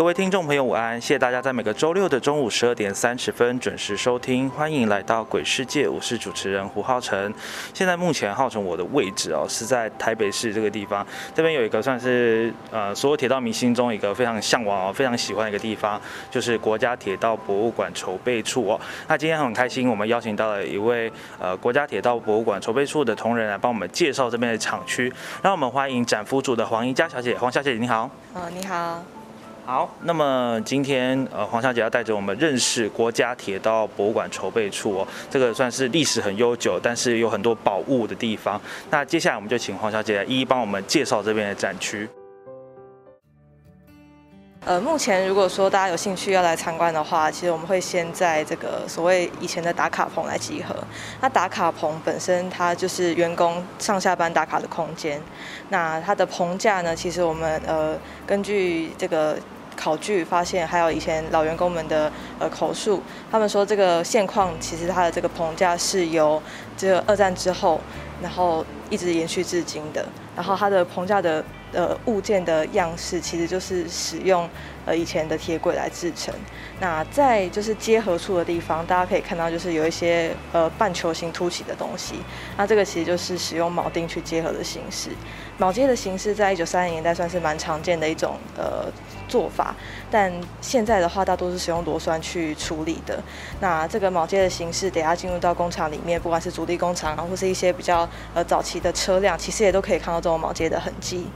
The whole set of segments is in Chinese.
各位听众朋友，午安！谢谢大家在每个周六的中午十二点三十分准时收听，欢迎来到鬼世界，我是主持人胡浩辰。现在目前浩辰我的位置哦，是在台北市这个地方，这边有一个算是呃所有铁道迷心中一个非常向往哦、非常喜欢的一个地方，就是国家铁道博物馆筹备处哦。那今天很开心，我们邀请到了一位呃国家铁道博物馆筹备处的同仁来帮我们介绍这边的厂区，让我们欢迎展服组的黄怡佳小姐。黄小姐你好。哦，你好。好，那么今天呃黄小姐要带着我们认识国家铁道博物馆筹备处哦，这个算是历史很悠久，但是有很多宝物的地方。那接下来我们就请黄小姐来一一帮我们介绍这边的展区。呃，目前如果说大家有兴趣要来参观的话，其实我们会先在这个所谓以前的打卡棚来集合。那打卡棚本身它就是员工上下班打卡的空间。那它的棚架呢，其实我们呃根据这个。考据发现，还有以前老员工们的呃口述，他们说这个现况其实它的这个棚架是由这个二战之后，然后一直延续至今的。然后它的棚架的呃物件的样式，其实就是使用呃以前的铁轨来制成。那在就是接合处的地方，大家可以看到就是有一些呃半球形凸起的东西。那这个其实就是使用铆钉去结合的形式。铆接的形式在一九三零年代算是蛮常见的一种呃。做法，但现在的话，大多是使用螺栓去处理的。那这个铆接的形式，等下进入到工厂里面，不管是主力工厂啊，或是一些比较呃早期的车辆，其实也都可以看到这种铆接的痕迹。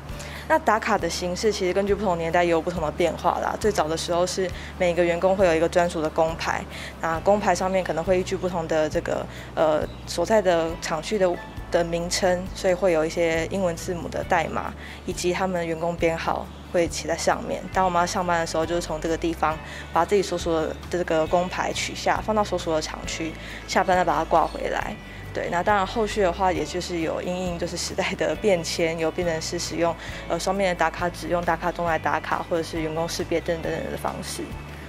那打卡的形式，其实根据不同年代也有不同的变化啦。最早的时候是每个员工会有一个专属的工牌，那工牌上面可能会依据不同的这个呃所在的厂区的。的名称，所以会有一些英文字母的代码，以及他们员工编号会骑在上面。当我们要上班的时候，就是从这个地方把自己所属的这个工牌取下，放到所属的厂区，下班再把它挂回来。对，那当然后续的话，也就是有因应就是时代的变迁，有变成是使用呃双面的打卡纸，用打卡钟来打卡，或者是员工识别等等的方式。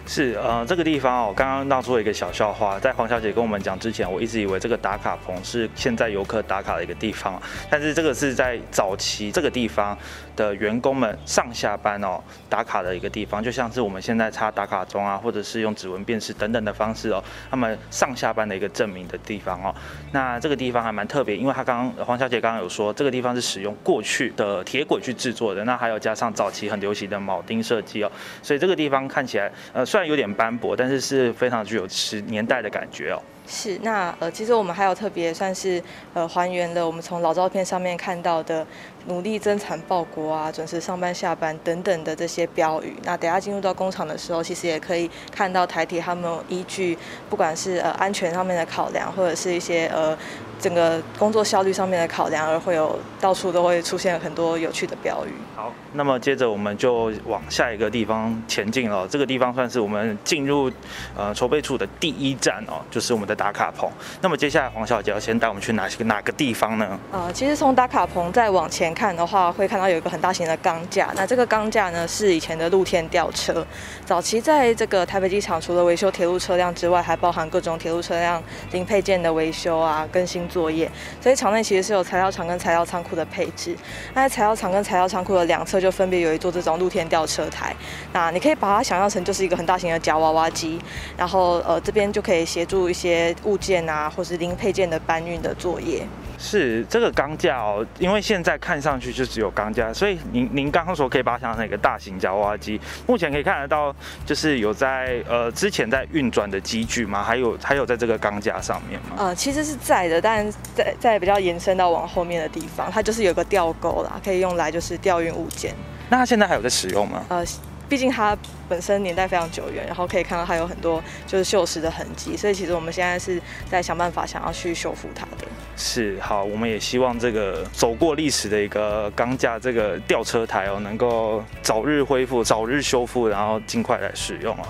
是呃，这个地方哦，刚刚闹出了一个小笑话，在黄小姐跟我们讲之前，我一直以为这个打卡棚是现在游客打卡的一个地方，但是这个是在早期这个地方的员工们上下班哦打卡的一个地方，就像是我们现在插打卡钟啊，或者是用指纹辨识等等的方式哦，他们上下班的一个证明的地方哦。那这个地方还蛮特别，因为他刚刚黄小姐刚刚有说，这个地方是使用过去的铁轨去制作的，那还有加上早期很流行的铆钉设计哦，所以这个地方看起来呃。虽然有点斑驳，但是是非常具有时年代的感觉哦。是，那呃，其实我们还有特别算是呃还原了我们从老照片上面看到的努力增产报国啊、准时上班下班等等的这些标语。那等下进入到工厂的时候，其实也可以看到台铁他们依据不管是呃安全上面的考量，或者是一些呃。整个工作效率上面的考量，而会有到处都会出现很多有趣的标语。好，那么接着我们就往下一个地方前进了。这个地方算是我们进入呃筹备处的第一站哦，就是我们的打卡棚。那么接下来黄小姐要先带我们去哪些哪个地方呢？呃，其实从打卡棚再往前看的话，会看到有一个很大型的钢架。那这个钢架呢，是以前的露天吊车。早期在这个台北机场，除了维修铁路车辆之外，还包含各种铁路车辆零配件的维修啊、更新。作业，所以场内其实是有材料厂跟材料仓库的配置。那在材料厂跟材料仓库的两侧就分别有一座这种露天吊车台。那你可以把它想象成就是一个很大型的夹娃娃机，然后呃这边就可以协助一些物件啊，或是零配件的搬运的作业。是这个钢架哦，因为现在看上去就只有钢架，所以您您刚刚说可以把它想成一个大型夹娃娃机。目前可以看得到，就是有在呃之前在运转的机具吗？还有还有在这个钢架上面吗？呃，其实是在的，但在在比较延伸到往后面的地方，它就是有个吊钩啦，可以用来就是调运物件。那它现在还有在使用吗？呃，毕竟它本身年代非常久远，然后可以看到它有很多就是锈蚀的痕迹，所以其实我们现在是在想办法想要去修复它的。是好，我们也希望这个走过历史的一个钢架这个吊车台哦，能够早日恢复、早日修复，然后尽快来使用哦。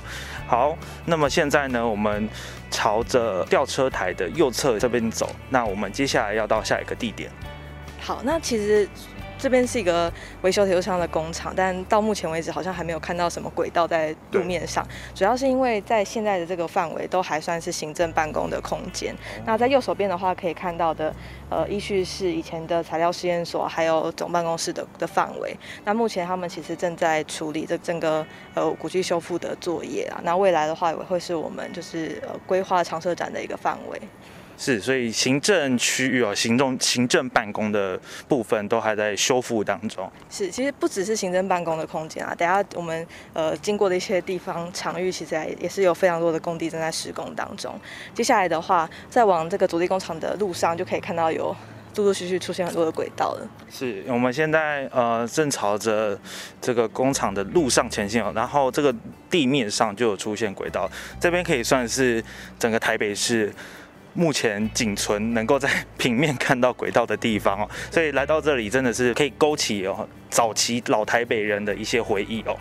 好，那么现在呢，我们朝着吊车台的右侧这边走，那我们接下来要到下一个地点。好，那其实。这边是一个维修铁路上的工厂，但到目前为止好像还没有看到什么轨道在路面上。主要是因为在现在的这个范围都还算是行政办公的空间。那在右手边的话，可以看到的，呃，依序是以前的材料实验所，还有总办公室的的范围。那目前他们其实正在处理这整个呃古迹修复的作业啊。那未来的话，也会是我们就是呃规划长设展的一个范围。是，所以行政区域哦，行政行政办公的部分都还在修复当中。是，其实不只是行政办公的空间啊，等下我们呃经过的一些地方场域，其实也也是有非常多的工地正在施工当中。接下来的话，再往这个主力工厂的路上，就可以看到有陆陆续续出现很多的轨道了。是，我们现在呃正朝着这个工厂的路上前进哦，然后这个地面上就有出现轨道，这边可以算是整个台北市。目前仅存能够在 平面看到轨道的地方哦，所以来到这里真的是可以勾起哦早期老台北人的一些回忆哦。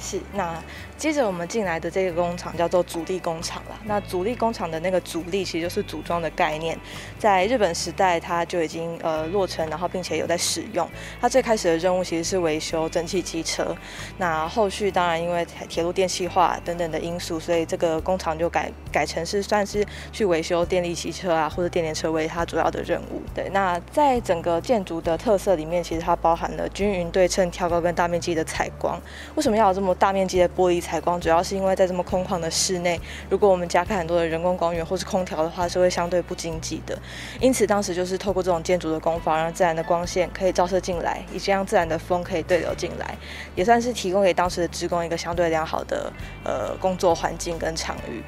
是，那接着我们进来的这个工厂叫做主力工厂了。那主力工厂的那个主力其实就是组装的概念，在日本时代它就已经呃落成，然后并且有在使用。它最开始的任务其实是维修蒸汽机车，那后续当然因为铁路电气化等等的因素，所以这个工厂就改改成是算是去维修电力汽车啊或者电联车为它主要的任务。对，那在整个建筑的特色里面，其实它包含了均匀对称、挑高跟大面积的采光。为什么要有这么大面积的玻璃采采光，主要是因为在这么空旷的室内，如果我们加开很多的人工光源或是空调的话，是会相对不经济的。因此，当时就是透过这种建筑的工法，让自然的光线可以照射进来，以及让自然的风可以对流进来，也算是提供给当时的职工一个相对良好的呃工作环境跟场域。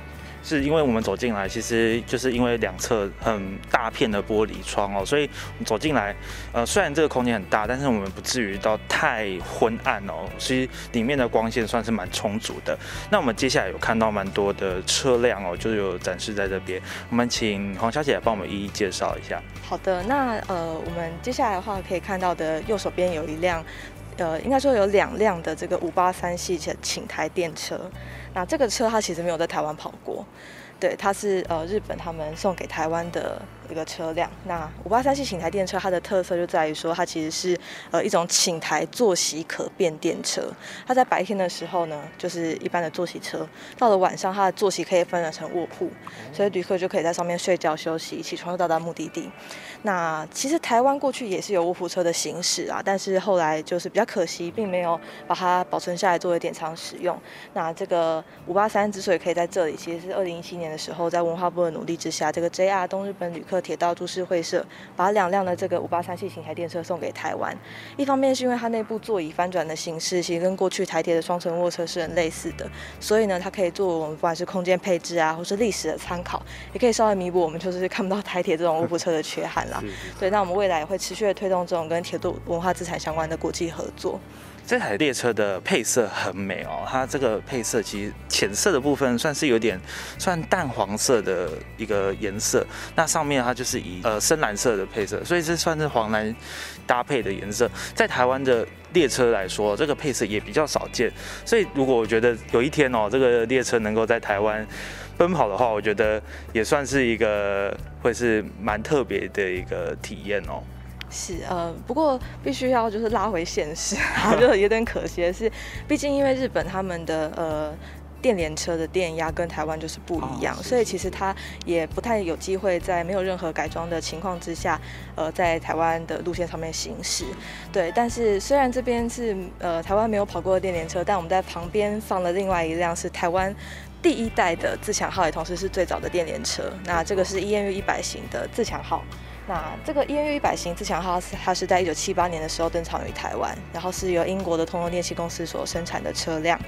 是因为我们走进来，其实就是因为两侧很大片的玻璃窗哦，所以走进来，呃，虽然这个空间很大，但是我们不至于到太昏暗哦，其实里面的光线算是蛮充足的。那我们接下来有看到蛮多的车辆哦，就有展示在这边，我们请黄小姐来帮我们一一介绍一下。好的，那呃，我们接下来的话可以看到的右手边有一辆，呃，应该说有两辆的这个五八三系的请台电车。那这个车它其实没有在台湾跑过，对，它是呃日本他们送给台湾的。一个车辆，那五八三系请台电车，它的特色就在于说，它其实是呃一种请台坐席可变电车。它在白天的时候呢，就是一般的坐席车；到了晚上，它的坐席可以分成卧铺，所以旅客就可以在上面睡觉休息，起床就到达目的地。那其实台湾过去也是有卧铺车的行驶啊，但是后来就是比较可惜，并没有把它保存下来作为典藏使用。那这个五八三之所以可以在这里，其实是二零一七年的时候，在文化部的努力之下，这个 JR 东日本旅客。铁道株式会社把两辆的这个五八三系型台电车送给台湾，一方面是因为它内部座椅翻转的形式其实跟过去台铁的双层卧车是很类似的，所以呢，它可以作为我们不管是空间配置啊，或是历史的参考，也可以稍微弥补我们就是看不到台铁这种卧铺车的缺憾啦。对，那我们未来也会持续的推动这种跟铁路文化资产相关的国际合作。这台列车的配色很美哦，它这个配色其实浅色的部分算是有点算淡黄色的一个颜色，那上面它就是以呃深蓝色的配色，所以这算是黄蓝搭配的颜色。在台湾的列车来说，这个配色也比较少见，所以如果我觉得有一天哦，这个列车能够在台湾奔跑的话，我觉得也算是一个会是蛮特别的一个体验哦。是呃，不过必须要就是拉回现实，就有点可惜的是，毕竟因为日本他们的呃电联车的电压跟台湾就是不一样，所以其实它也不太有机会在没有任何改装的情况之下，呃，在台湾的路线上面行驶。对，但是虽然这边是呃台湾没有跑过的电联车，但我们在旁边放了另外一辆是台湾第一代的自强号，也同时是最早的电联车。那这个是 EMU 一百型的自强号。那这个 EMU 一百型自强号，它是在一九七八年的时候登场于台湾，然后是由英国的通用电气公司所生产的车辆。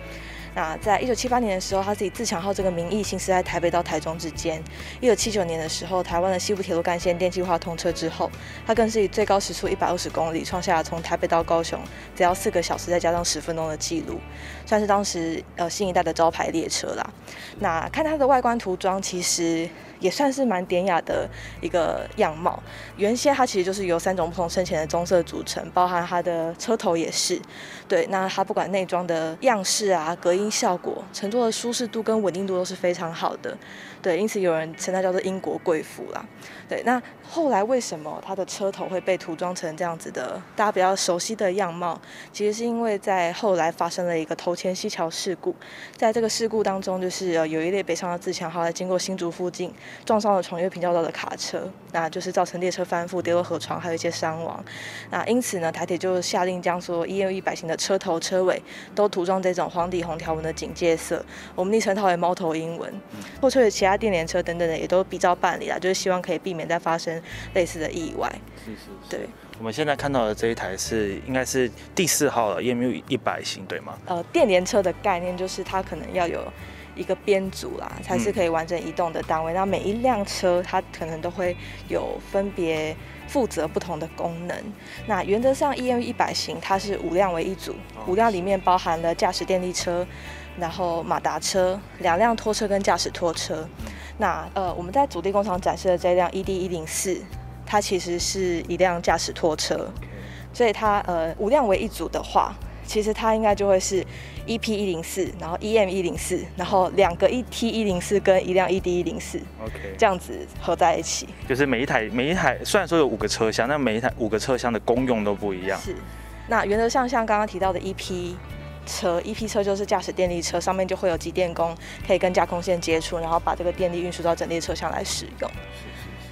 那在一九七八年的时候，他自己自强号这个名义行驶在台北到台中之间。一九七九年的时候，台湾的西部铁路干线电气化通车之后，它更是以最高时速一百二十公里，创下了从台北到高雄只要四个小时再加上十分钟的记录，算是当时呃新一代的招牌列车啦。那看它的外观涂装，其实。也算是蛮典雅的一个样貌。原先它其实就是由三种不同深浅的棕色组成，包含它的车头也是。对，那它不管内装的样式啊、隔音效果、乘坐的舒适度跟稳定度都是非常好的。对，因此有人称它叫做英国贵妇啦。对，那后来为什么它的车头会被涂装成这样子的大家比较熟悉的样貌？其实是因为在后来发生了一个头前溪桥事故，在这个事故当中，就是呃有一列北上的自强号在经过新竹附近。撞上了重越平交道的卡车，那就是造成列车翻覆、跌落河床，还有一些伤亡。那因此呢，台铁就下令将所有一百型的车头、车尾都涂装这种黄底红条纹的警戒色，我们昵称它为猫头鹰纹。或者其他电联车等等的也都比照办理了，就是希望可以避免再发生类似的意外。是是是。对，我们现在看到的这一台是应该是第四号了，EMU 一百型，对吗？呃，电联车的概念就是它可能要有。一个编组啦，才是可以完整移动的单位。那每一辆车，它可能都会有分别负责不同的功能。那原则上，EM 一百型它是五辆为一组，五辆里面包含了驾驶电力车，然后马达车，两辆拖车跟驾驶拖车。那呃，我们在主力工厂展示的这辆 ED 一零四，它其实是一辆驾驶拖车，所以它呃五辆为一组的话。其实它应该就会是 E P 一零四，然后 E M 一零四，然后两个 E T 一零四跟一辆 E D 一零四，OK，这样子合在一起。就是每一台每一台虽然说有五个车厢，但每一台五个车厢的功用都不一样。是，那原则上像刚刚提到的 E P 车一批车就是驾驶电力车，上面就会有机电工可以跟架空线接触，然后把这个电力运输到整列车厢来使用。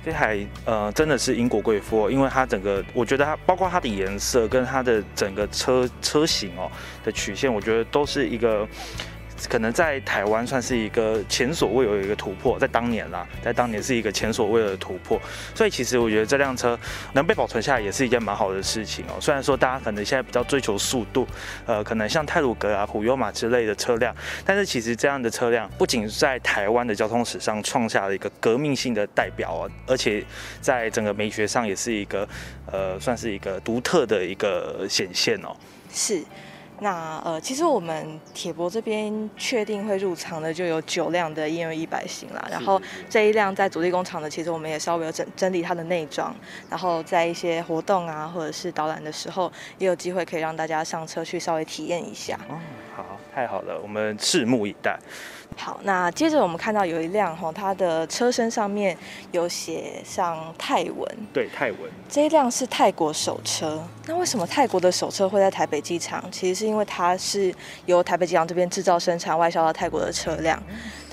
这台呃真的是英国贵妇，因为它整个，我觉得它包括它的颜色跟它的整个车车型哦的曲线，我觉得都是一个。可能在台湾算是一个前所未有的一个突破，在当年啦，在当年是一个前所未有的突破，所以其实我觉得这辆车能被保存下来也是一件蛮好的事情哦。虽然说大家可能现在比较追求速度，呃，可能像泰鲁格啊、普悠玛之类的车辆，但是其实这样的车辆不仅在台湾的交通史上创下了一个革命性的代表哦，而且在整个美学上也是一个呃，算是一个独特的一个显现哦。是。那呃，其实我们铁博这边确定会入场的就有九辆的 E M 一百型啦，然后这一辆在主力工厂的，其实我们也稍微有整整理它的内装，然后在一些活动啊或者是导览的时候，也有机会可以让大家上车去稍微体验一下。哦，好，太好了，我们拭目以待。好，那接着我们看到有一辆哈，它的车身上面有写上泰文，对，泰文。这一辆是泰国首车。那为什么泰国的首车会在台北机场？其实是因为它是由台北机场这边制造、生产、外销到泰国的车辆。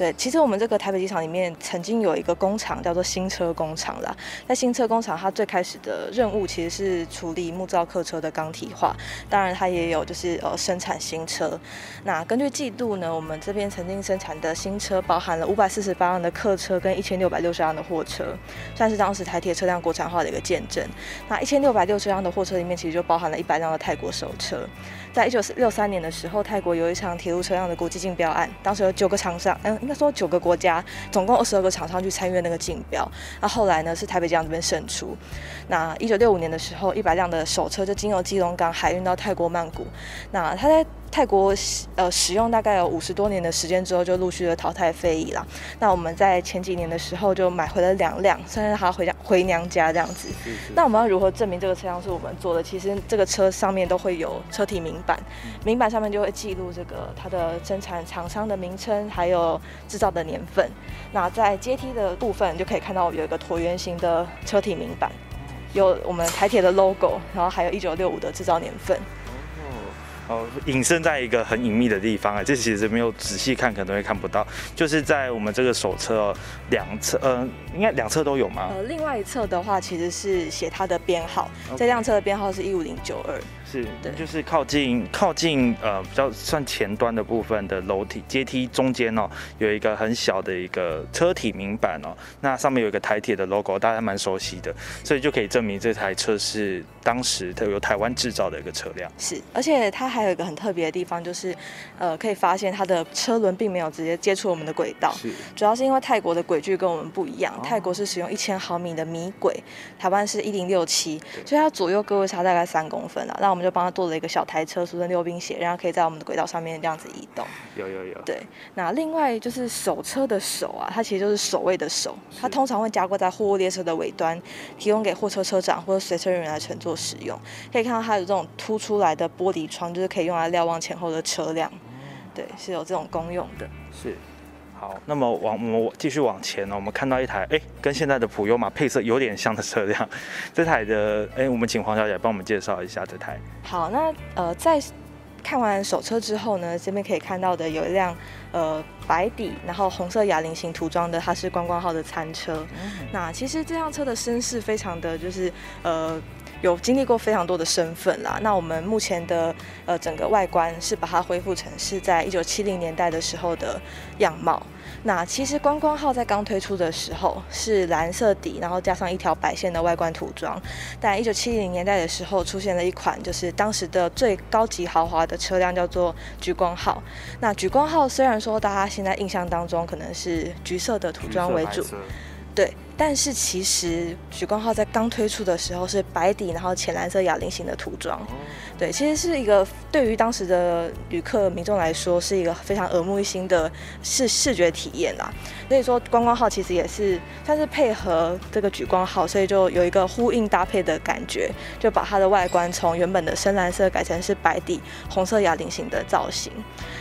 对，其实我们这个台北机场里面曾经有一个工厂叫做新车工厂啦。在新车工厂，它最开始的任务其实是处理木造客车的钢体化，当然它也有就是呃生产新车。那根据季度呢，我们这边曾经生产。的新车包含了五百四十八辆的客车跟一千六百六十辆的货车，算是当时台铁车辆国产化的一个见证。那一千六百六十辆的货车里面，其实就包含了一百辆的泰国首车。在一九六三年的时候，泰国有一场铁路车辆的国际竞标案，当时有九个厂商，嗯，他说九个国家，总共二十二个厂商去参与那个竞标。那后来呢，是台北机场这边胜出。那一九六五年的时候，一百辆的首车就经由基隆港海运到泰国曼谷。那他在泰国呃使用大概有五十多年的时间之后，就陆续的淘汰非遗了。那我们在前几年的时候就买回了两辆，算是它回家回娘家这样子。那我们要如何证明这个车辆是我们做的？其实这个车上面都会有车体名板，名板上面就会记录这个它的生产厂商的名称，还有制造的年份。那在阶梯的部分就可以看到有一个椭圆形的车体名板，有我们台铁的 logo，然后还有一九六五的制造年份。哦，隐身在一个很隐秘的地方啊，这其实没有仔细看可能会看不到，就是在我们这个手册两侧，呃，应该两侧都有吗？呃，另外一侧的话其实是写它的编号，这辆车的编号是一五零九二，是，对就是靠近靠近呃比较算前端的部分的楼梯阶梯中间哦，有一个很小的一个车体明板哦，那上面有一个台铁的 logo，大家还蛮熟悉的，所以就可以证明这台车是当时它由台湾制造的一个车辆。是，而且它还有一个很特别的地方，就是呃可以发现它的车轮并没有直接接触我们的轨道，是，主要是因为泰国的轨距跟我们不一样，哦泰国是使用一千毫米的米轨，台湾是一零六七，所以它左右各位差大概三公分啊。那我们就帮他做了一个小台车，俗称溜冰鞋，然后可以在我们的轨道上面这样子移动。有有有，对，那另外就是手车的手啊，它其实就是守卫的手，它通常会加挂在货物列车的尾端，提供给货车车长或者随车人员来乘坐使用。可以看到它有这种凸出来的玻璃窗，就是可以用来瞭望前后的车辆。对，是有这种功用的。是。好，那么往我们继续往前呢，我们看到一台哎，跟现在的普悠玛配色有点像的车辆。这台的哎，我们请黄小姐帮我们介绍一下这台。好，那呃，在看完手车之后呢，这边可以看到的有一辆呃白底，然后红色哑铃型涂装的，它是观光号的餐车。那其实这辆车的身世非常的就是呃。有经历过非常多的身份啦。那我们目前的呃整个外观是把它恢复成是在一九七零年代的时候的样貌。那其实观光号在刚推出的时候是蓝色底，然后加上一条白线的外观涂装。但一九七零年代的时候出现了一款就是当时的最高级豪华的车辆，叫做橘光号。那橘光号虽然说大家现在印象当中可能是橘色的涂装为主，对。但是其实橘光号在刚推出的时候是白底，然后浅蓝色哑铃型的涂装，对，其实是一个对于当时的旅客民众来说是一个非常耳目一新的视视觉体验啦。所以说观光号其实也是算是配合这个举光号，所以就有一个呼应搭配的感觉，就把它的外观从原本的深蓝色改成是白底红色哑铃型的造型。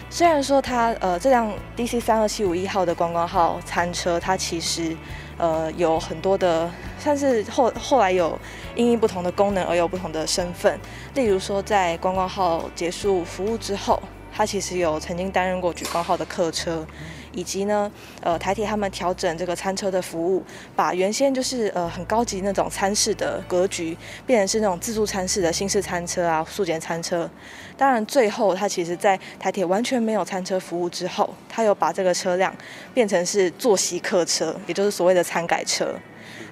虽然说它呃这辆 DC 三二七五一号的观光号餐车，它其实呃，有很多的，算是后后来有因应不同的功能而有不同的身份。例如说，在观光号结束服务之后，它其实有曾经担任过举光号的客车，以及呢，呃，台铁他们调整这个餐车的服务，把原先就是呃很高级那种餐室的格局，变成是那种自助餐室的新式餐车啊、速检餐车。当然，最后他其实在台铁完全没有餐车服务之后，他又把这个车辆变成是坐席客车，也就是所谓的餐改车。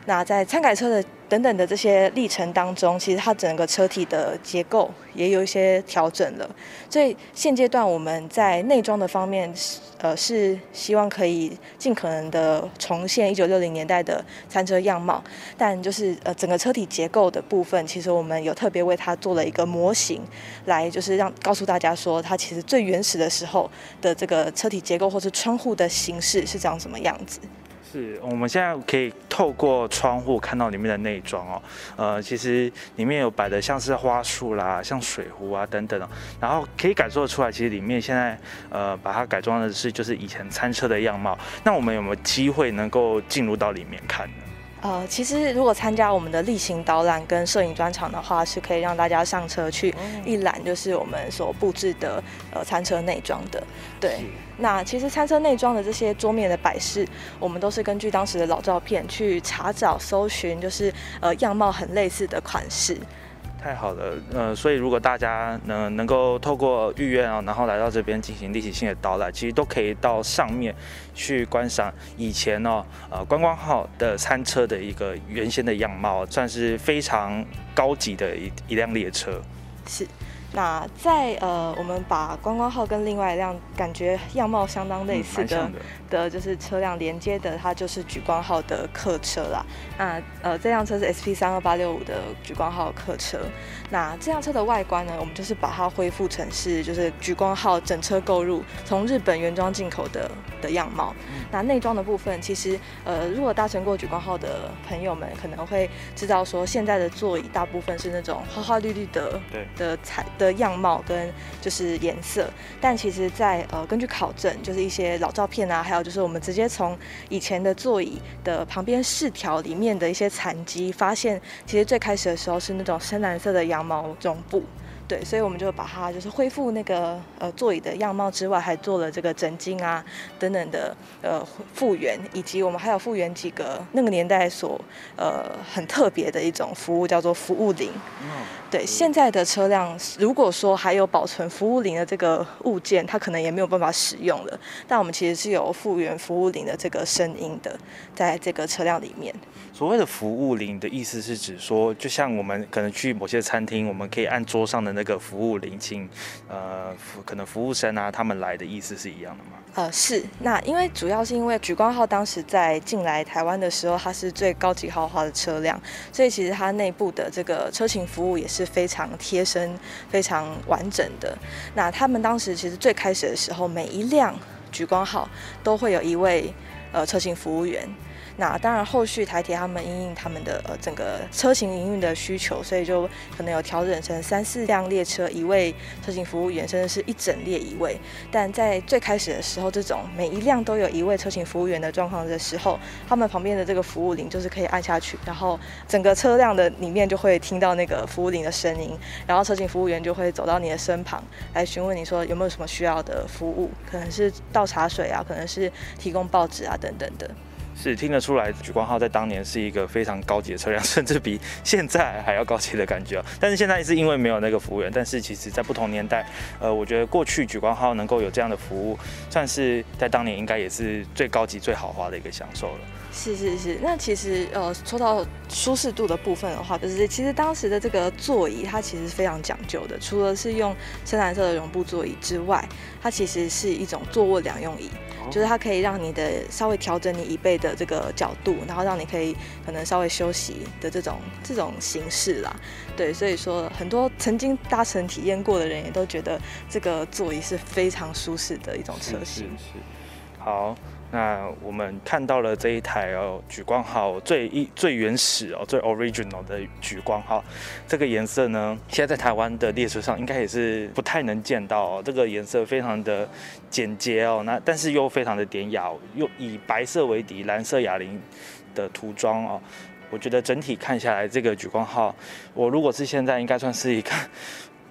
那在餐改车的等等的这些历程当中，其实它整个车体的结构也有一些调整了。所以现阶段我们在内装的方面，呃，是希望可以尽可能的重现一九六零年代的餐车样貌，但就是呃整个车体结构的部分，其实我们有特别为它做了一个模型，来就是让告诉大家说，它其实最原始的时候的这个车体结构或是窗户的形式是长什么样子。是，我们现在可以透过窗户看到里面的内装哦，呃，其实里面有摆的像是花束啦，像水壶啊等等，然后可以感受得出来，其实里面现在呃把它改装的是就是以前餐车的样貌。那我们有没有机会能够进入到里面看呢？呃，其实如果参加我们的例行导览跟摄影专场的话，是可以让大家上车去一览，就是我们所布置的呃餐车内装的。对，那其实餐车内装的这些桌面的摆饰，我们都是根据当时的老照片去查找搜寻，就是呃样貌很类似的款式。太好了，呃，所以如果大家能能够透过预约啊，然后来到这边进行立体性的导览，其实都可以到上面去观赏以前哦，呃，观光号的餐车的一个原先的样貌，算是非常高级的一一辆列车。是。那在呃，我们把观光号跟另外一辆感觉 样貌相当类似的的，就是车辆连接的，它就是莒光号的客车啦。那呃，这辆车是 SP 三二八六五的莒光号客车。那这辆车的外观呢，我们就是把它恢复成是就是莒光号整车购入从日本原装进口的的样貌。那内装的部分，其实呃，如果搭乘过莒光号的朋友们可能会知道说，现在的座椅大部分是那种花花绿绿的的彩。的样貌跟就是颜色，但其实，在呃根据考证，就是一些老照片啊，还有就是我们直接从以前的座椅的旁边饰条里面的一些残迹，发现其实最开始的时候是那种深蓝色的羊毛绒布。对，所以我们就把它就是恢复那个呃座椅的样貌之外，还做了这个枕巾啊等等的呃复原，以及我们还有复原几个那个年代所呃很特别的一种服务，叫做服务铃。对，现在的车辆如果说还有保存服务铃的这个物件，它可能也没有办法使用了。但我们其实是有复原服务铃的这个声音的，在这个车辆里面。所谓的服务铃的意思是指说，就像我们可能去某些餐厅，我们可以按桌上的那个服务铃，请呃可能服务生啊他们来的意思是一样的吗？呃，是。那因为主要是因为莒光号当时在进来台湾的时候，它是最高级豪华的车辆，所以其实它内部的这个车型服务也是非常贴身、非常完整的。那他们当时其实最开始的时候，每一辆莒光号都会有一位呃车型服务员。那当然，后续台铁他们因应他们的呃整个车型营运的需求，所以就可能有调整成三四辆列车一位车型服务员，甚至是一整列一位。但在最开始的时候，这种每一辆都有一位车型服务员的状况的时候，他们旁边的这个服务铃就是可以按下去，然后整个车辆的里面就会听到那个服务铃的声音，然后车型服务员就会走到你的身旁来询问你说有没有什么需要的服务，可能是倒茶水啊，可能是提供报纸啊等等的。是听得出来，举光号在当年是一个非常高级的车辆，甚至比现在还要高级的感觉。但是现在是因为没有那个服务员，但是其实在不同年代，呃，我觉得过去举光号能够有这样的服务，算是在当年应该也是最高级、最豪华的一个享受了。是是是，那其实呃，说到舒适度的部分的话，就是其实当时的这个座椅它其实非常讲究的，除了是用深蓝色的绒布座椅之外，它其实是一种坐卧两用椅。就是它可以让你的稍微调整你椅背的这个角度，然后让你可以可能稍微休息的这种这种形式啦。对，所以说很多曾经搭乘体验过的人也都觉得这个座椅是非常舒适的一种车型。是是，好。那我们看到了这一台哦，莒光号最一最原始哦，最 original 的莒光号，这个颜色呢，现在在台湾的列车上应该也是不太能见到哦。这个颜色非常的简洁哦，那但是又非常的典雅，又以白色为底，蓝色哑铃的涂装哦。我觉得整体看下来，这个莒光号，我如果是现在，应该算是一个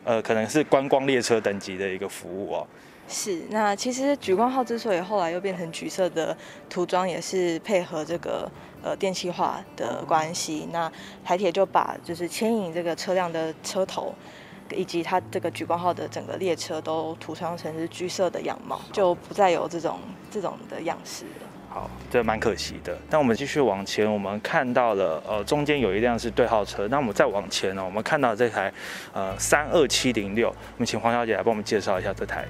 呃，可能是观光列车等级的一个服务哦。是，那其实莒光号之所以后来又变成橘色的涂装，也是配合这个呃电气化的关系。那台铁就把就是牵引这个车辆的车头，以及它这个莒光号的整个列车都涂上成是橘色的样貌，就不再有这种这种的样式了。好，这蛮可惜的。那我们继续往前，我们看到了呃中间有一辆是对号车。那我们再往前呢，我们看到这台呃三二七零六。我们请黄小姐来帮我们介绍一下这台。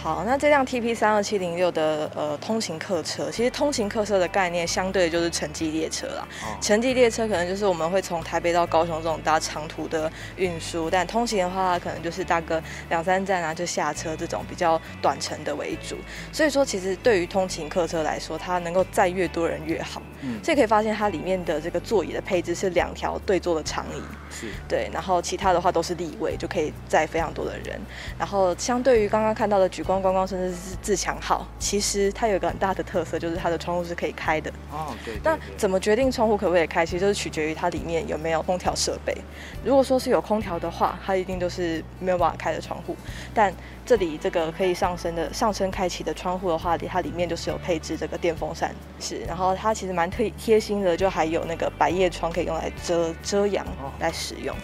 好，那这辆 TP 三二七零六的呃通勤客车，其实通勤客车的概念相对就是城际列车啦。城际列车可能就是我们会从台北到高雄这种搭长途的运输，但通勤的话，可能就是大个两三站啊就下车这种比较短程的为主。所以说，其实对于通勤客车来说，它能够载越多人越好。嗯，所以可以发现它里面的这个座椅的配置是两条对坐的长椅。是。对，然后其他的话都是立位，就可以载非常多的人。然后相对于刚刚看到的举。光观光甚至是自强号，其实它有一个很大的特色，就是它的窗户是可以开的。哦，对。那怎么决定窗户可不可以开？其实就是取决于它里面有没有空调设备。如果说是有空调的话，它一定都是没有办法开的窗户。但这里这个可以上升的上升开启的窗户的话，它里面就是有配置这个电风扇，是。然后它其实蛮贴贴心的，就还有那个百叶窗可以用来遮遮阳来使用。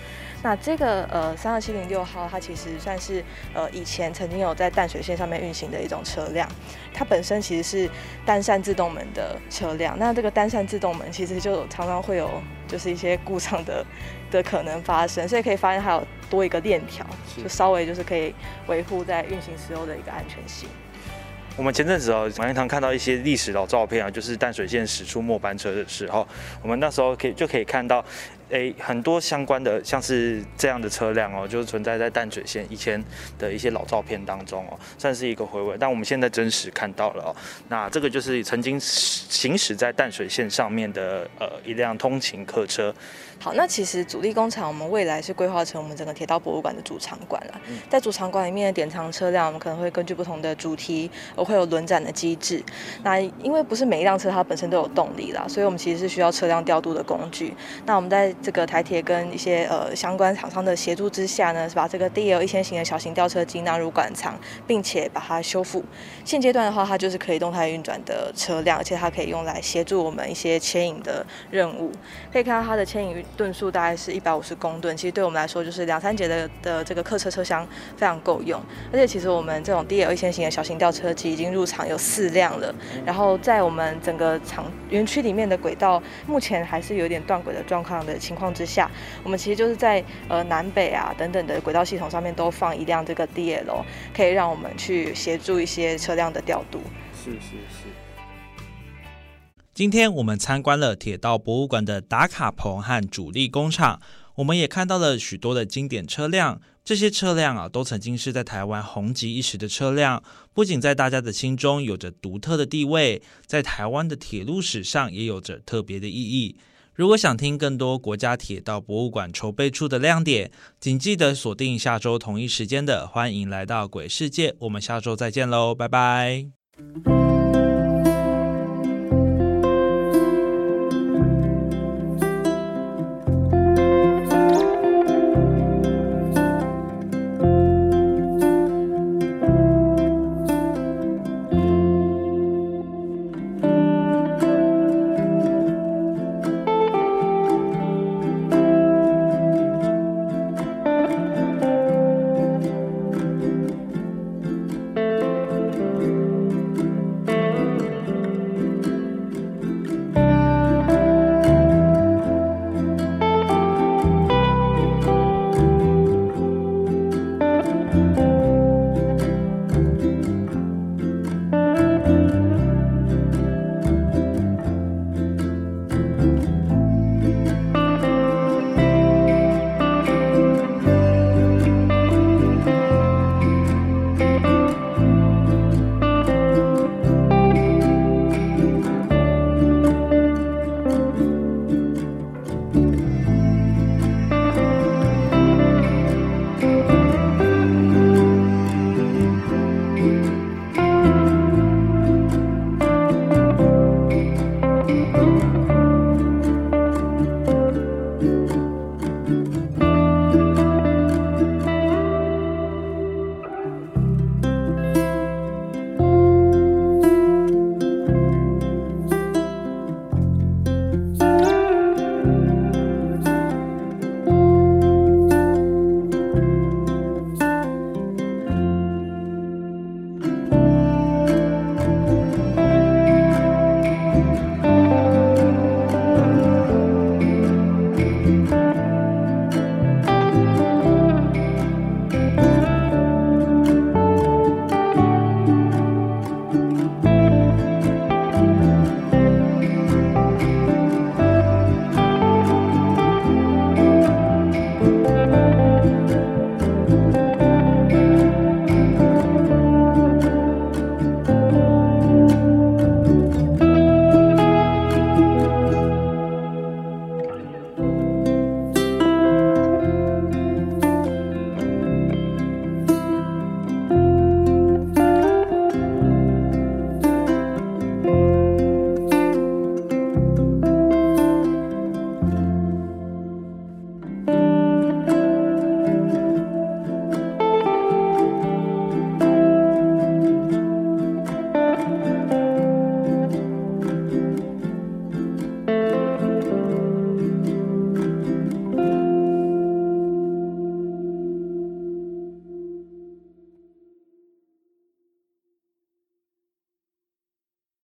那这个呃三二七零六号，它其实算是呃以前曾经有在淡水线上面运行的一种车辆，它本身其实是单扇自动门的车辆。那这个单扇自动门其实就常常会有就是一些故障的的可能发生，所以可以发现它有多一个链条，就稍微就是可以维护在运行时候的一个安全性。我们前阵子哦，马天堂看到一些历史老照片啊，就是淡水线驶出末班车的时候，我们那时候可以就可以看到。诶，很多相关的像是这样的车辆哦，就是存在在淡水线以前的一些老照片当中哦，算是一个回味。但我们现在真实看到了哦，那这个就是曾经行驶在淡水线上面的呃一辆通勤客车。好，那其实主力工厂我们未来是规划成我们整个铁道博物馆的主场馆了。在主场馆里面的典藏车辆，我们可能会根据不同的主题，而会有轮展的机制。那因为不是每一辆车它本身都有动力啦，所以我们其实是需要车辆调度的工具。那我们在这个台铁跟一些呃相关厂商的协助之下呢，是把这个 DL 一千型的小型吊车机纳入馆藏，并且把它修复。现阶段的话，它就是可以动态运转的车辆，而且它可以用来协助我们一些牵引的任务。可以看到它的牵引吨数大概是一百五十公吨，其实对我们来说就是两三节的的这个客车车厢非常够用。而且其实我们这种 DL 一千型的小型吊车机已经入场有四辆了，然后在我们整个厂园区里面的轨道目前还是有点断轨的状况的情况之下，我们其实就是在呃南北啊等等的轨道系统上面都放一辆这个 DL，可以让我们去协助一些车辆的调度。是是是。今天我们参观了铁道博物馆的打卡棚和主力工厂，我们也看到了许多的经典车辆。这些车辆啊，都曾经是在台湾红极一时的车辆，不仅在大家的心中有着独特的地位，在台湾的铁路史上也有着特别的意义。如果想听更多国家铁道博物馆筹备处的亮点，请记得锁定下周同一时间的《欢迎来到鬼世界》，我们下周再见喽，拜拜。